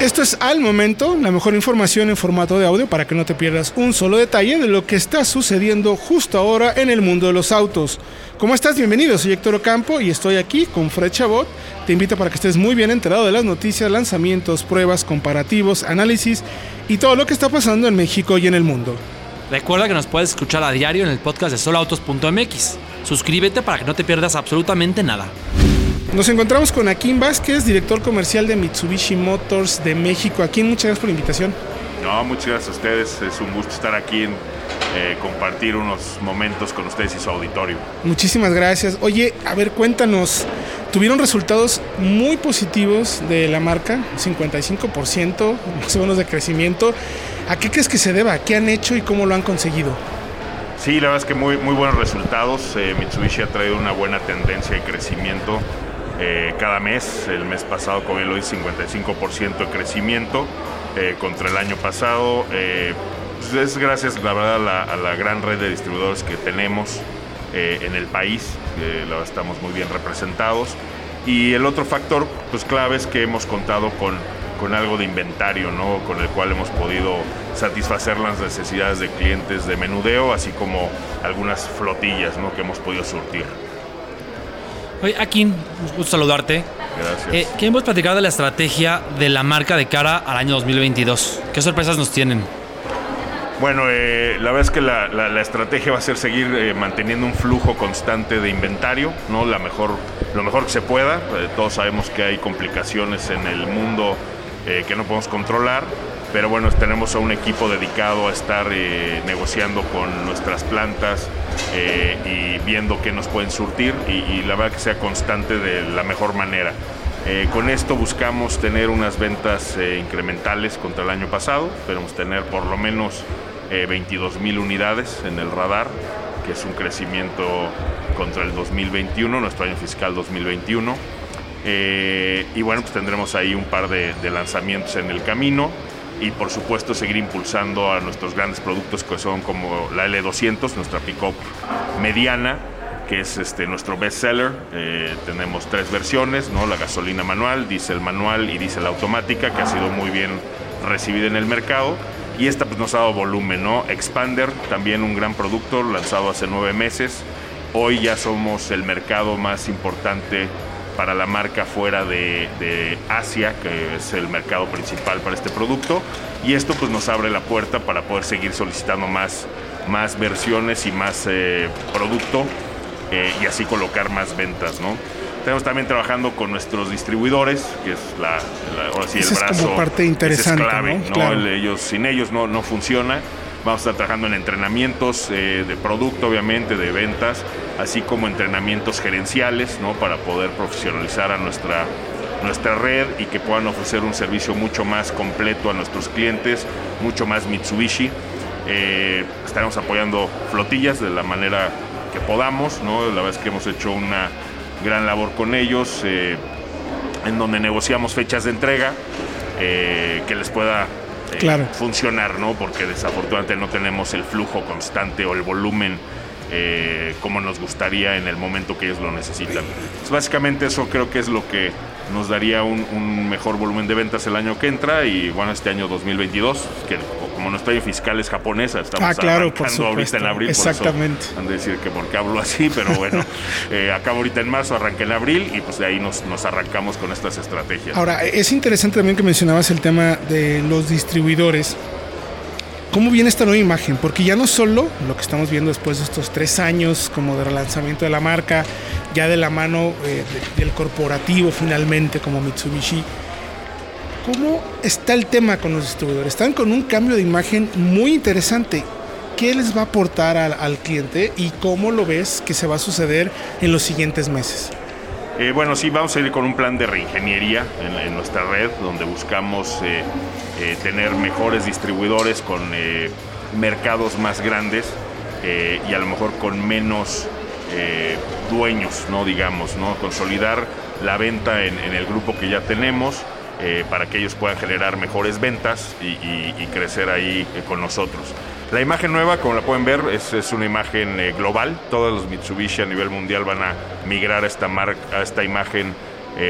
Esto es al momento, la mejor información en formato de audio para que no te pierdas un solo detalle de lo que está sucediendo justo ahora en el mundo de los autos. ¿Cómo estás? Bienvenido, soy Héctor Ocampo y estoy aquí con Fred Chabot. Te invito para que estés muy bien enterado de las noticias, lanzamientos, pruebas, comparativos, análisis y todo lo que está pasando en México y en el mundo. Recuerda que nos puedes escuchar a diario en el podcast de soloautos.mx. Suscríbete para que no te pierdas absolutamente nada. Nos encontramos con Akin Vázquez, director comercial de Mitsubishi Motors de México. Akin, muchas gracias por la invitación. No, muchas gracias a ustedes. Es un gusto estar aquí en eh, compartir unos momentos con ustedes y su auditorio. Muchísimas gracias. Oye, a ver, cuéntanos. Tuvieron resultados muy positivos de la marca, 55% más o menos de crecimiento. ¿A qué crees que se deba? ¿Qué han hecho y cómo lo han conseguido? Sí, la verdad es que muy, muy buenos resultados. Eh, Mitsubishi ha traído una buena tendencia de crecimiento eh, cada mes. El mes pasado, como bien lo dice, 55% de crecimiento eh, contra el año pasado. Eh, pues es gracias, la verdad, a la, a la, gran red de distribuidores que tenemos en el país. estamos muy bien representados. Y el otro factor, pues clave, es que hemos contado con, con algo de inventario, ¿no? Con el cual hemos podido satisfacer las necesidades de clientes de menudeo, así como algunas flotillas, ¿no? Que hemos podido surtir. Oye, Akin, un gusto saludarte. Gracias. Eh, queremos platicar de la estrategia de la marca de cara al año 2022. ¿Qué sorpresas nos tienen? Bueno, eh, la verdad es que la, la, la, estrategia va a ser seguir eh, manteniendo un flujo constante de inventario, ¿no? La mejor, lo mejor que se pueda. Eh, todos sabemos que hay complicaciones en el mundo eh, que no podemos controlar, pero bueno, tenemos a un equipo dedicado a estar eh, negociando con nuestras plantas y viendo qué nos pueden surtir y, y, la verdad que sea constante de la mejor manera. con esto buscamos tener unas ventas incrementales contra el año pasado, esperamos tener por lo menos 22 mil unidades en el radar, que es un crecimiento contra el 2021, nuestro año fiscal 2021. Eh, y bueno, pues tendremos ahí un par de, lanzamientos en el camino y por supuesto seguir impulsando a nuestros grandes productos que son como la L200, nuestra pick-up mediana, que es este, nuestro best seller. Eh, tenemos tres versiones, ¿no? la gasolina manual, diésel manual y diésel automática, que ha sido muy bien recibida en el mercado y esta pues nos ha dado volumen, ¿no? Expander, también un gran producto lanzado hace nueve meses. Hoy ya somos el mercado más importante para la marca fuera de, de, Asia, que es el mercado principal para este producto. Y esto pues nos abre la puerta para poder seguir solicitando más, más versiones y más eh, producto eh, y así colocar más ventas, ¿no? Estamos también trabajando con nuestros distribuidores, que es la, la ahora sí, el brazo. Es como parte interesante, es clave, ¿no? ¿no? Claro. El, ellos, sin ellos no, no funciona. Vamos a estar trabajando en entrenamientos eh, de producto, obviamente, de ventas, así como entrenamientos gerenciales, ¿no? Para poder profesionalizar a nuestra, nuestra red y que puedan ofrecer un servicio mucho más completo a nuestros clientes, mucho más Mitsubishi. Eh, estaremos apoyando flotillas de la manera que podamos, ¿no? La verdad es que hemos hecho una gran labor con ellos, eh, en donde negociamos fechas de entrega eh, que les pueda eh, claro. funcionar, ¿no? Porque desafortunadamente no tenemos el flujo constante o el volumen eh, como nos gustaría en el momento que ellos lo necesitan. Pues básicamente eso creo que es lo que nos daría un, un, mejor volumen de ventas el año que entra y bueno, este año 2022, que como nuestro año fiscal es japonesa, estamos ah, claro, arrancando ahorita en abril. Exactamente. Por eso han de decir que porque hablo así, pero bueno, eh, acabo ahorita en marzo, arranqué en abril y pues de ahí nos, nos arrancamos con estas estrategias. Ahora, es interesante también que mencionabas el tema de los distribuidores. ¿Cómo viene esta nueva imagen? Porque ya no solo lo que estamos viendo después de estos tres años como de relanzamiento de la marca, ya de la mano eh, de, del corporativo finalmente como Mitsubishi, ¿cómo está el tema con los distribuidores? Están con un cambio de imagen muy interesante. ¿Qué les va a aportar al, cliente y cómo lo ves que se va a suceder en los siguientes meses? Eh, bueno, sí, vamos a ir con un plan de reingeniería en, nuestra red, donde buscamos eh, eh, tener mejores distribuidores con mercados más grandes y a lo mejor con menos dueños, ¿no? Digamos, ¿no? Consolidar la venta en, el grupo que ya tenemos. Para que ellos puedan generar mejores ventas y, crecer ahí con nosotros. La imagen nueva, como la pueden ver, es, una imagen global. Todos los Mitsubishi a nivel mundial van a migrar a esta, marca, a esta imagen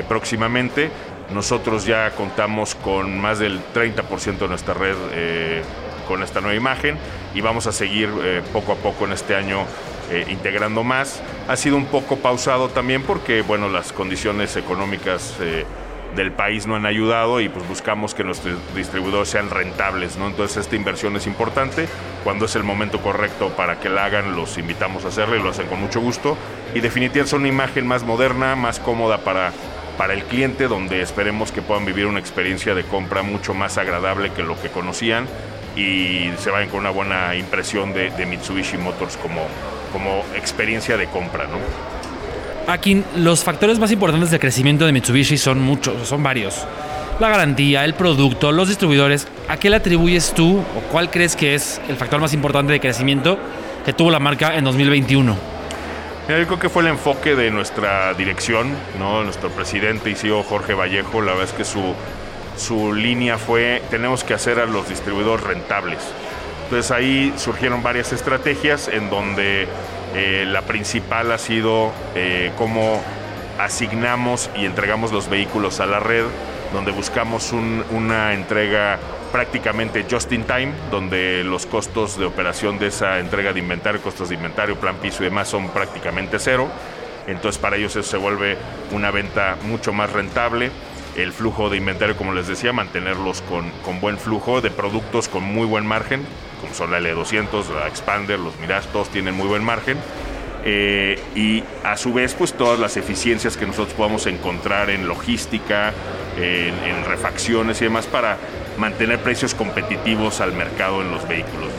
próximamente. Nosotros ya contamos con más del 30% de nuestra red eh, con esta nueva imagen y vamos a seguir eh, poco a poco en este año eh, integrando más. Ha sido un poco pausado también porque bueno, las condiciones económicas del país no han ayudado y pues buscamos que nuestros distribuidores sean rentables, ¿no? Entonces esta inversión es importante. Cuando es el momento correcto para que la hagan, los invitamos a hacerlo y lo hacen con mucho gusto. Y definitivamente es una imagen más moderna, más cómoda para para el cliente, donde esperemos que puedan vivir una experiencia de compra mucho más agradable que lo que conocían y se vayan con una buena impresión de, Mitsubishi Motors como, como experiencia de compra. ¿no? Aquí los factores más importantes de crecimiento de Mitsubishi son muchos, son varios. La garantía, el producto, los distribuidores. ¿A qué le atribuyes tú o cuál crees que es el factor más importante de crecimiento que tuvo la marca en 2021? yo creo que fue el enfoque de nuestra dirección, ¿no? nuestro presidente y CEO Jorge Vallejo. La verdad es que su, su línea fue, tenemos que hacer a los distribuidores rentables. Entonces ahí surgieron varias estrategias en donde eh, la principal ha sido eh, cómo asignamos y entregamos los vehículos a la red, donde buscamos una entrega prácticamente just in time, donde los costos de operación de esa entrega de inventario, costos de inventario, plan piso y demás son prácticamente cero. Entonces para ellos eso se vuelve una venta mucho más rentable. El flujo de inventario, como les decía, mantenerlos con, buen flujo de productos con muy buen margen, son la L200, la Expander, los Mirage, todos tienen muy buen margen. Eh, y a su vez pues todas las eficiencias que nosotros podamos encontrar en logística, en, en refacciones y demás para mantener precios competitivos al mercado en los vehículos.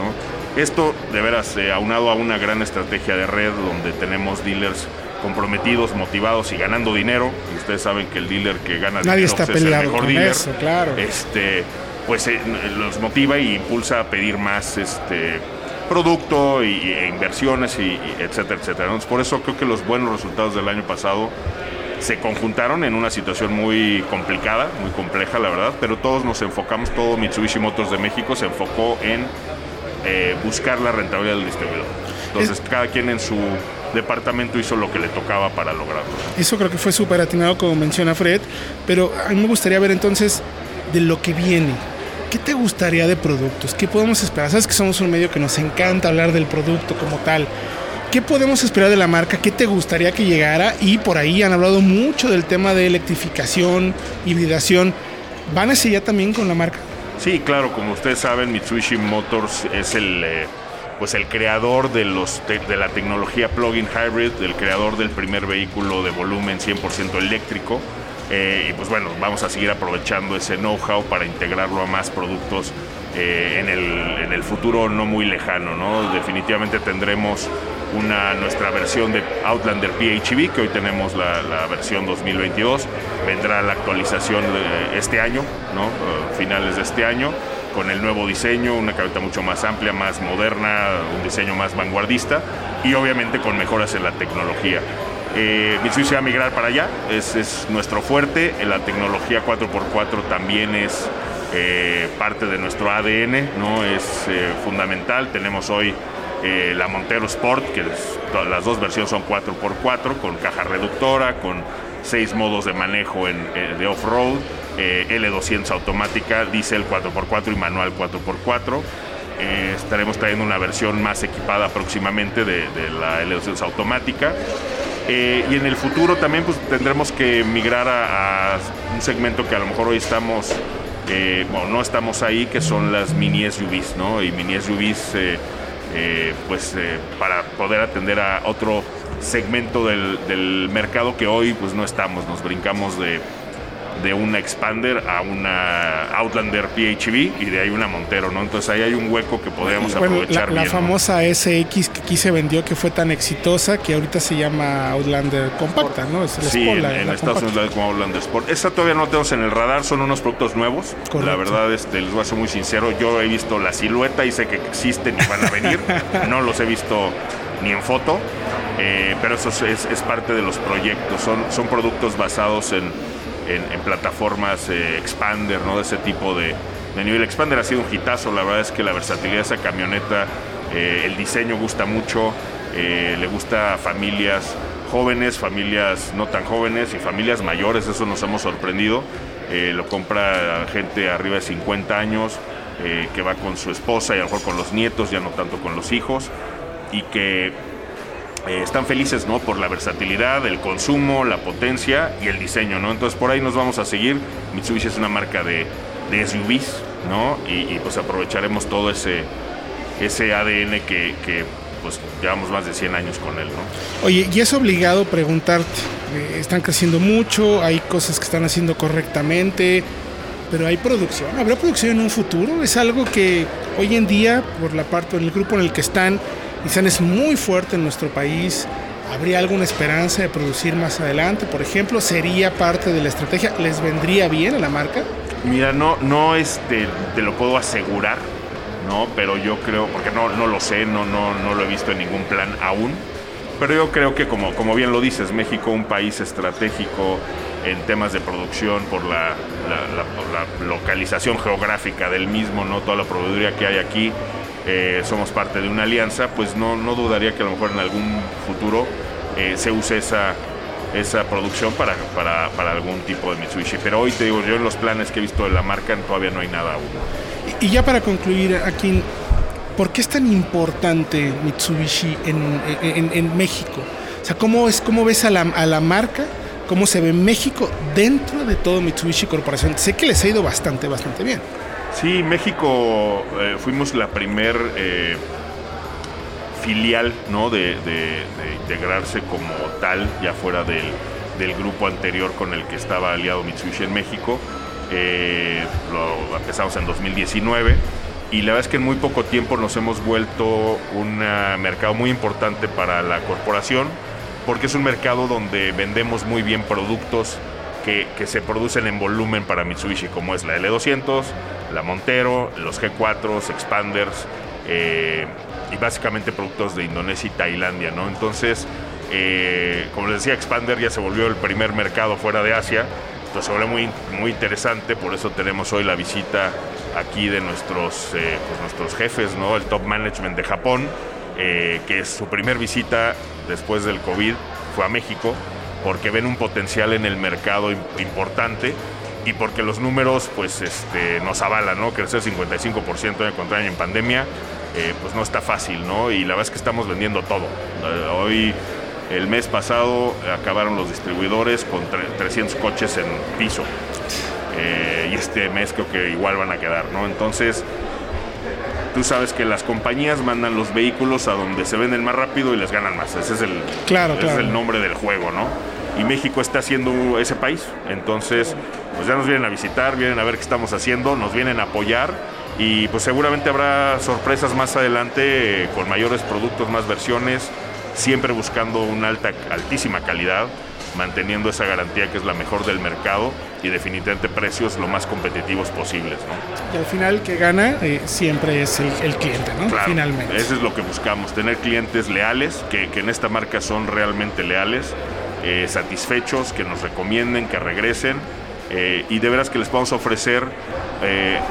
Esto de veras eh, aunado a una gran estrategia de red donde tenemos dealers comprometidos, motivados y ganando dinero. Y ustedes saben que el dealer que gana Nadie dinero está pues, es el mejor con dealer. Eso, claro. Este, pues eh, los motiva y impulsa a pedir más este producto y, e inversiones y, etcétera, etcétera. por eso creo que los buenos resultados del año pasado se conjuntaron en una situación muy complicada, muy compleja, la verdad, pero todos nos enfocamos, todo Mitsubishi Motors de México se enfocó en eh, buscar la rentabilidad del distribuidor. Entonces, cada quien en su departamento hizo lo que le tocaba para lograrlo. Eso creo que fue súper atinado, como menciona Fred, pero a mí me gustaría ver entonces de lo que viene. ¿Qué te gustaría de productos? ¿Qué podemos esperar? Sabes que somos un medio que nos encanta hablar del producto como tal. ¿Qué podemos esperar de la marca? ¿Qué te gustaría que llegara? Y por ahí han hablado mucho del tema de electrificación, hibridación. ¿Van hacia allá también con la marca? Sí, claro, como ustedes saben, Mitsubishi Motors es el, eh, pues el creador de, los de la tecnología plug-in hybrid, el creador del primer vehículo de volumen 100% eléctrico. Eh, y pues bueno, vamos a seguir aprovechando ese know-how para integrarlo a más productos eh, en, el, en, el, futuro no muy lejano. ¿no? Definitivamente tendremos una, nuestra versión de Outlander PHEV, que hoy tenemos la, versión 2022. Vendrá la actualización este año. Eh, finales de este año, con el nuevo diseño, una cabeta mucho más amplia, más moderna, un diseño más vanguardista y obviamente con mejoras en la tecnología. Eh, Mitsubishi va a migrar para allá, es, es nuestro fuerte, la tecnología 4x4 también es eh, parte de nuestro ADN, ¿no? es eh, fundamental. Tenemos hoy eh, la Montero Sport, que las dos versiones son 4x4, con caja reductora, con seis modos de manejo en, de off-road, L200 automática, diésel 4x4 y manual 4x4. estaremos trayendo una versión más equipada próximamente de, la L200 automática. Y en el futuro también pues, tendremos que migrar a, un segmento que a lo mejor hoy estamos eh, bueno, no estamos ahí, que son las mini SUVs, ¿no? Y mini SUVs, eh, eh, pues para poder atender a otro segmento del, del, mercado que hoy pues no estamos, nos brincamos de de una Expander a una Outlander PHV y de ahí una Montero, ¿no? Entonces ahí hay un hueco que podríamos aprovechar. La, famosa SX que aquí se vendió que fue tan exitosa que ahorita se llama Outlander Compacta, ¿no? Es el sí, en, Estados Unidos como Outlander Sport. Esa todavía no tenemos en el radar, son unos productos nuevos. La verdad, este, les voy a ser muy sincero, yo he visto la silueta y sé que existen y van a venir. no los he visto ni en foto. Eh, pero eso es, es, parte de los proyectos, son, son productos basados en, en, plataformas eh, Expander, ¿no? de ese tipo de, de, nivel. Expander ha sido un hitazo, la verdad es que la versatilidad de esa camioneta, eh, el diseño gusta mucho, le gusta a familias jóvenes, familias no tan jóvenes y familias mayores, eso nos hemos sorprendido. lo compra gente arriba de 50 años, que va con su esposa y a lo mejor con los nietos, ya no tanto con los hijos, y que eh, están felices ¿no? por la versatilidad, el consumo, la potencia y el diseño. ¿no? Entonces por ahí nos vamos a seguir. Mitsubishi es una marca de, de SUVs ¿no? y, pues aprovecharemos todo ese, ese ADN que, que, pues llevamos más de 100 años con él. ¿no? Oye, y es obligado preguntarte, eh, están creciendo mucho, hay cosas que están haciendo correctamente, pero hay producción. ¿Habrá producción en un futuro? Es algo que hoy en día, por la parte del grupo en el que están, Nissan es muy fuerte en nuestro país. ¿Habría alguna esperanza de producir más adelante? Por ejemplo, ¿sería parte de la estrategia? ¿Les vendría bien a la marca? Mira, no, no este, te lo puedo asegurar, ¿no? Pero yo creo, porque no, no lo sé, no, no, no lo he visto en ningún plan aún. Pero yo creo que, como, como bien lo dices, México un país estratégico en temas de producción por la, la, la localización geográfica del mismo, ¿no? Toda la proveeduría que hay aquí eh, somos parte de una alianza, pues no, no dudaría que a lo mejor en algún futuro eh, se use esa, esa producción para, para, para, algún tipo de Mitsubishi. Pero hoy te digo, yo en los planes que he visto de la marca todavía no hay nada aún. Y, ya para concluir, aquí, ¿por qué es tan importante Mitsubishi en, en, en México? O sea, ¿cómo, es, cómo ves a la, a la marca? ¿Cómo se ve México dentro de todo Mitsubishi Corporación? Sé que les ha ido bastante, bastante bien. Sí, México eh, fuimos la primer eh, filial ¿no? De, integrarse como tal, ya fuera del, grupo anterior con el que estaba aliado Mitsubishi en México. Eh, lo empezamos en 2019 y la verdad es que en muy poco tiempo nos hemos vuelto un mercado muy importante para la corporación porque es un mercado donde vendemos muy bien productos que, se producen en volumen para Mitsubishi, como es la L200, la Montero, los G4, Expanders eh, y básicamente productos de Indonesia y Tailandia, ¿no? Entonces, eh, como les decía, Expander ya se volvió el primer mercado fuera de Asia, entonces se volvió muy, muy interesante, por eso tenemos hoy la visita aquí de nuestros, eh, pues nuestros jefes, ¿no? El top management de Japón, que es su primer visita después del COVID, fue a México porque ven un potencial en el mercado importante y porque los números pues este, nos avalan, ¿no? Crecer 55% de contra en pandemia, eh, pues no está fácil, ¿no? Y la verdad es que estamos vendiendo todo. Eh, hoy, el mes pasado, acabaron los distribuidores con 300 coches en piso. Eh, y este mes creo que igual van a quedar, ¿no? Entonces, tú sabes que las compañías mandan los vehículos a donde se venden más rápido y les ganan más. Ese es el, claro, ese es el nombre del juego, ¿no? Y México está haciendo ese país. Entonces, pues ya nos vienen a visitar, vienen a ver qué estamos haciendo, nos vienen a apoyar y pues seguramente habrá sorpresas más adelante eh, con mayores productos, más versiones, siempre buscando una alta, altísima calidad manteniendo esa garantía que es la mejor del mercado y definitivamente precios lo más competitivos posibles. ¿no? Y al final que gana eh, siempre es el, cliente, ¿no? Finalmente. Eso es lo que buscamos, tener clientes leales, que, en esta marca son realmente leales, eh, satisfechos, que nos recomienden, que regresen. Eh, y de veras que les podamos ofrecer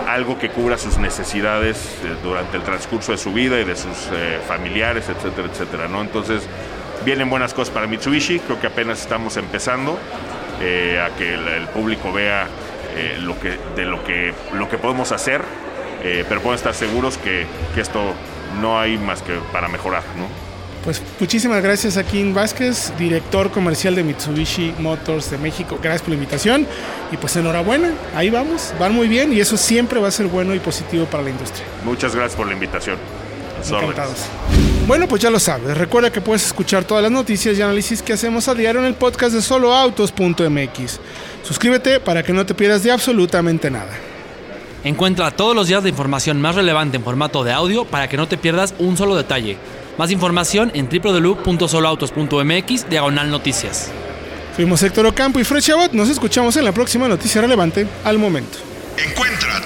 algo que cubra sus necesidades durante el transcurso de su vida y de sus familiares, etcétera, etcétera, ¿no? Entonces, vienen buenas cosas para Mitsubishi, creo que apenas estamos empezando eh, a que el, público vea eh, lo que, de lo que, lo que podemos hacer, eh, pero pueden estar seguros que, que, esto no hay más que para mejorar. ¿no? Pues muchísimas gracias a Kim Vázquez, director comercial de Mitsubishi Motors de México. Gracias por la invitación y pues enhorabuena, ahí vamos, van muy bien y eso siempre va a ser bueno y positivo para la industria. Muchas gracias por la invitación. Encantados. Bueno, pues ya lo sabes. Recuerda que puedes escuchar todas las noticias y análisis que hacemos a diario en el podcast de soloautos.mx. Suscríbete para que no te pierdas de absolutamente nada. Encuentra todos los días la información más relevante en formato de audio para que no te pierdas un solo detalle. Más información en www.soloautos.mx diagonal noticias. Fuimos Héctor Ocampo y Fred Chabot. Nos escuchamos en la próxima noticia relevante al momento. Encuentra